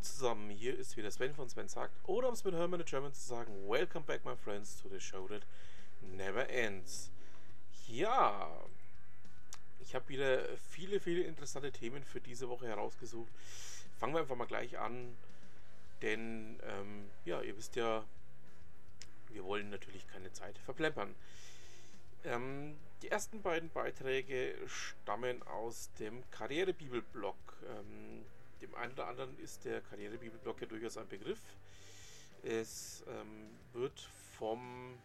zusammen, hier ist wieder Sven von Sven sagt, oder um es mit Hermann German zu sagen, Welcome back my friends to the show that never ends. Ja, ich habe wieder viele, viele interessante Themen für diese Woche herausgesucht. Fangen wir einfach mal gleich an, denn ähm, ja, ihr wisst ja, wir wollen natürlich keine Zeit verplempern. Ähm, die ersten beiden Beiträge stammen aus dem Karrierebibel-Blog. Ähm, dem einen oder anderen ist der Karrierebibelblock ja durchaus ein Begriff. Es ähm, wird vom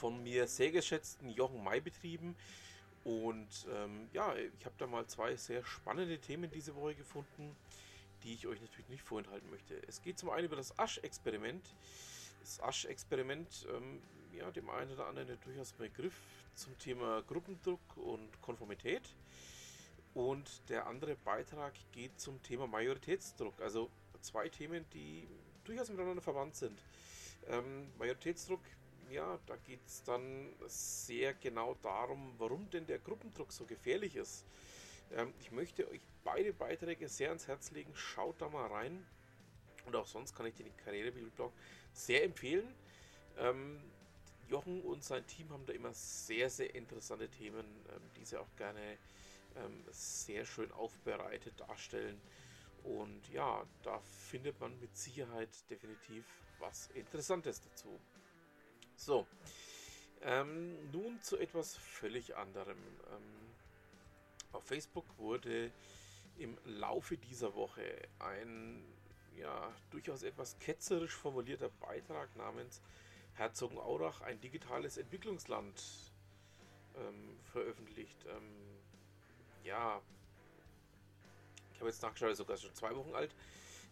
von mir sehr geschätzten Jochen May betrieben. Und ähm, ja, ich habe da mal zwei sehr spannende Themen diese Woche gefunden, die ich euch natürlich nicht vorenthalten möchte. Es geht zum einen über das Asch-Experiment. Das Asch-Experiment, ähm, ja, dem einen oder anderen durchaus ein Begriff zum Thema Gruppendruck und Konformität. Und der andere Beitrag geht zum Thema Majoritätsdruck. Also zwei Themen, die durchaus miteinander verwandt sind. Ähm, Majoritätsdruck, ja, da geht es dann sehr genau darum, warum denn der Gruppendruck so gefährlich ist. Ähm, ich möchte euch beide Beiträge sehr ans Herz legen. Schaut da mal rein. Und auch sonst kann ich den Karrierebibelblog sehr empfehlen. Ähm, Jochen und sein Team haben da immer sehr, sehr interessante Themen, ähm, die sie auch gerne ähm, sehr schön aufbereitet darstellen. Und ja, da findet man mit Sicherheit definitiv was Interessantes dazu. So, ähm, nun zu etwas völlig anderem. Ähm, auf Facebook wurde im Laufe dieser Woche ein ja, durchaus etwas ketzerisch formulierter Beitrag namens Herzogenaurach, ein digitales Entwicklungsland ähm, veröffentlicht. Ähm, ja, ich habe jetzt nachgeschaut, sogar schon zwei Wochen alt,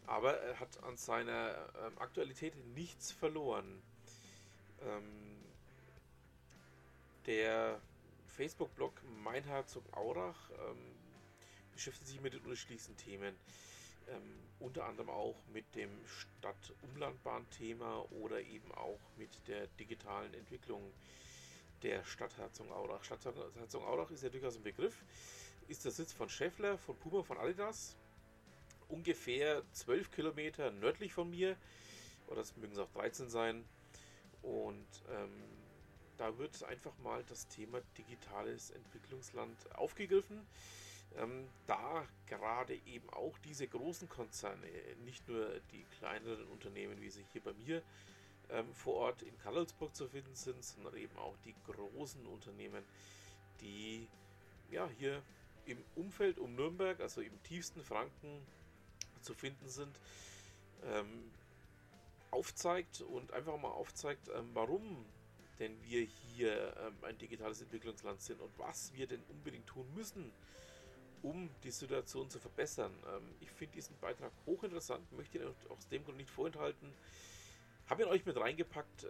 aber er hat an seiner ähm, Aktualität nichts verloren. Ähm, der Facebook-Blog Mein Herzog Aurach ähm, beschäftigt sich mit den unterschiedlichsten Themen. Ähm, unter anderem auch mit dem Stadt-Umlandbahn-Thema oder eben auch mit der digitalen Entwicklung der Stadt Herzogenaurach. Stadt Herzogenaurach ist ja durchaus ein Begriff ist der Sitz von Scheffler, von Puma, von Adidas. Ungefähr 12 Kilometer nördlich von mir. Oder es mögen es auch 13 sein. Und ähm, da wird einfach mal das Thema digitales Entwicklungsland aufgegriffen. Ähm, da gerade eben auch diese großen Konzerne, nicht nur die kleineren Unternehmen, wie sie hier bei mir ähm, vor Ort in Karlsburg zu finden sind, sondern eben auch die großen Unternehmen, die ja hier im Umfeld um Nürnberg, also im tiefsten Franken zu finden sind, ähm, aufzeigt und einfach mal aufzeigt, ähm, warum denn wir hier ähm, ein digitales Entwicklungsland sind und was wir denn unbedingt tun müssen, um die Situation zu verbessern. Ähm, ich finde diesen Beitrag hochinteressant, möchte ihn aus dem Grund nicht vorenthalten. Habe ihn euch mit reingepackt.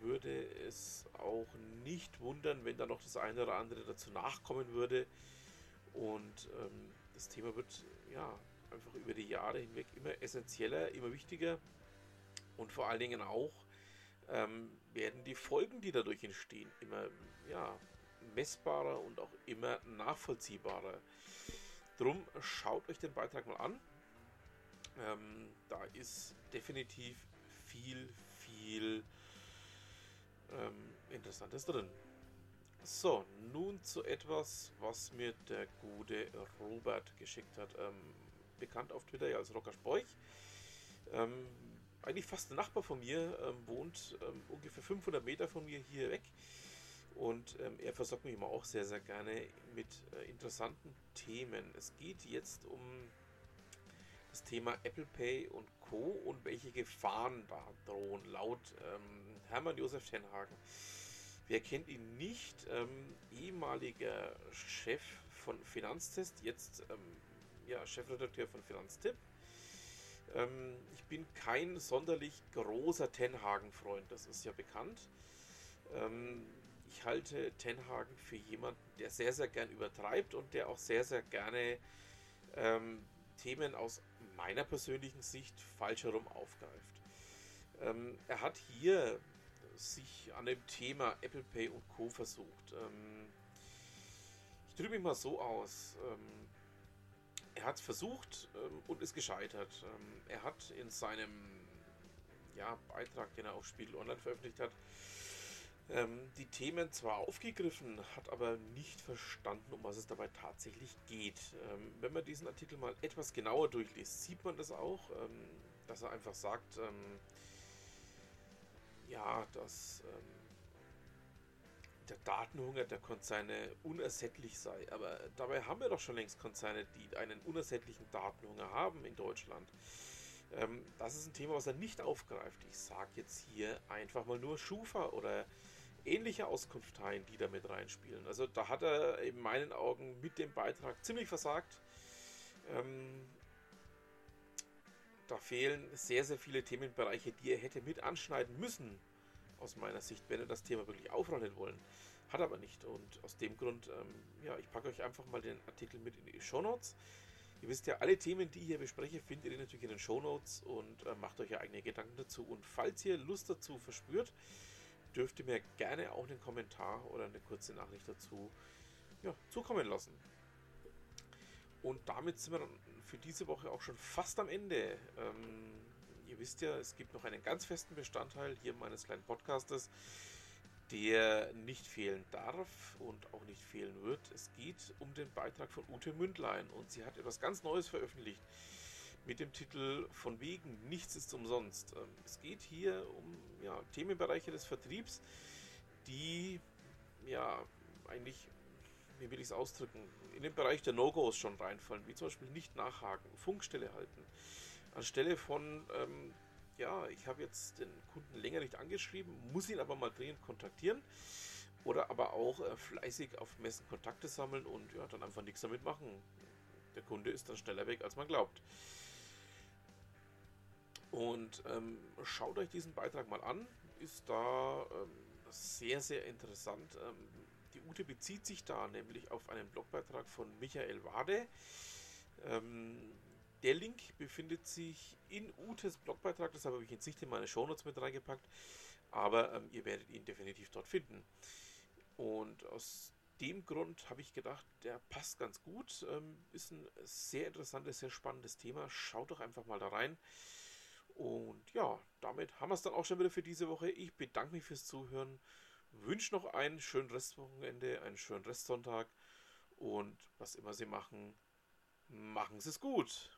Würde es auch nicht wundern, wenn da noch das eine oder andere dazu nachkommen würde. Und ähm, das Thema wird ja einfach über die Jahre hinweg immer essentieller, immer wichtiger. Und vor allen Dingen auch ähm, werden die Folgen, die dadurch entstehen, immer ja, messbarer und auch immer nachvollziehbarer. Drum schaut euch den Beitrag mal an. Ähm, da ist definitiv viel, viel ähm, Interessantes drin. So, nun zu etwas, was mir der gute Robert geschickt hat. Ähm, bekannt auf Twitter als Rocker Spoich. Ähm, eigentlich fast ein Nachbar von mir, ähm, wohnt ähm, ungefähr 500 Meter von mir hier weg. Und ähm, er versorgt mich immer auch sehr, sehr gerne mit äh, interessanten Themen. Es geht jetzt um das Thema Apple Pay und Co. und welche Gefahren da drohen, laut ähm, Hermann Josef Tenhagen. Wer kennt ihn nicht? Ähm, ehemaliger Chef von Finanztest, jetzt ähm, ja, Chefredakteur von Finanztipp. Ähm, ich bin kein sonderlich großer Tenhagen-Freund, das ist ja bekannt. Ähm, ich halte Tenhagen für jemanden, der sehr, sehr gern übertreibt und der auch sehr, sehr gerne ähm, Themen aus meiner persönlichen Sicht falsch herum aufgreift. Ähm, er hat hier sich an dem Thema Apple Pay und Co. versucht. Ähm, ich drücke mich mal so aus. Ähm, er hat es versucht ähm, und ist gescheitert. Ähm, er hat in seinem ja, Beitrag, den er auf Spiegel Online veröffentlicht hat, ähm, die Themen zwar aufgegriffen, hat aber nicht verstanden, um was es dabei tatsächlich geht. Ähm, wenn man diesen Artikel mal etwas genauer durchliest, sieht man das auch, dass er einfach sagt, ja, dass der Datenhunger der Konzerne unersättlich sei. Aber dabei haben wir doch schon längst Konzerne, die einen unersättlichen Datenhunger haben in Deutschland. Ähm, das ist ein Thema, was er nicht aufgreift. Ich sage jetzt hier einfach mal nur Schufa oder ähnliche Auskunfteien, die da mit reinspielen. Also da hat er in meinen Augen mit dem Beitrag ziemlich versagt. Ähm, da fehlen sehr, sehr viele Themenbereiche, die er hätte mit anschneiden müssen, aus meiner Sicht, wenn er das Thema wirklich aufrollen wollen. Hat aber nicht. Und aus dem Grund, ähm, ja, ich packe euch einfach mal den Artikel mit in die Show Notes. Ihr wisst ja, alle Themen, die ich hier bespreche, findet ihr natürlich in den Show Notes und äh, macht euch ja eigene Gedanken dazu. Und falls ihr Lust dazu verspürt, dürft ihr mir gerne auch einen Kommentar oder eine kurze Nachricht dazu ja, zukommen lassen. Und damit sind wir dann für diese Woche auch schon fast am Ende. Ähm, ihr wisst ja, es gibt noch einen ganz festen Bestandteil hier meines kleinen Podcastes, der nicht fehlen darf und auch nicht fehlen wird. Es geht um den Beitrag von Ute Mündlein und sie hat etwas ganz Neues veröffentlicht mit dem Titel Von wegen nichts ist umsonst. Ähm, es geht hier um ja, Themenbereiche des Vertriebs, die ja eigentlich, wie will ich es ausdrücken, in den Bereich der No-Gos schon reinfallen, wie zum Beispiel nicht nachhaken, Funkstelle halten. Anstelle von, ähm, ja, ich habe jetzt den Kunden länger nicht angeschrieben, muss ihn aber mal dringend kontaktieren. Oder aber auch äh, fleißig auf Messen Kontakte sammeln und ja, dann einfach nichts damit machen. Der Kunde ist dann schneller weg, als man glaubt. Und ähm, schaut euch diesen Beitrag mal an. Ist da ähm, sehr, sehr interessant. Ähm, Ute bezieht sich da nämlich auf einen Blogbeitrag von Michael Wade. Ähm, der Link befindet sich in Utes Blogbeitrag, deshalb habe ich ihn nicht in meine Shownotes mit reingepackt, aber ähm, ihr werdet ihn definitiv dort finden. Und aus dem Grund habe ich gedacht, der passt ganz gut, ähm, ist ein sehr interessantes, sehr spannendes Thema. Schaut doch einfach mal da rein. Und ja, damit haben wir es dann auch schon wieder für diese Woche. Ich bedanke mich fürs Zuhören, wünsche noch ein schönes Restwochenende, einen schönen Restsonntag und was immer Sie machen, machen Sie es gut.